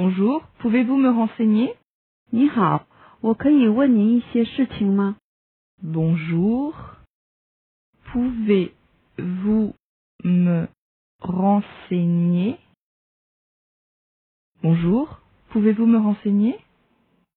Bonjour, pouvez-vous me renseigner? Bonjour, pouvez-vous me renseigner? Bonjour, pouvez-vous me renseigner?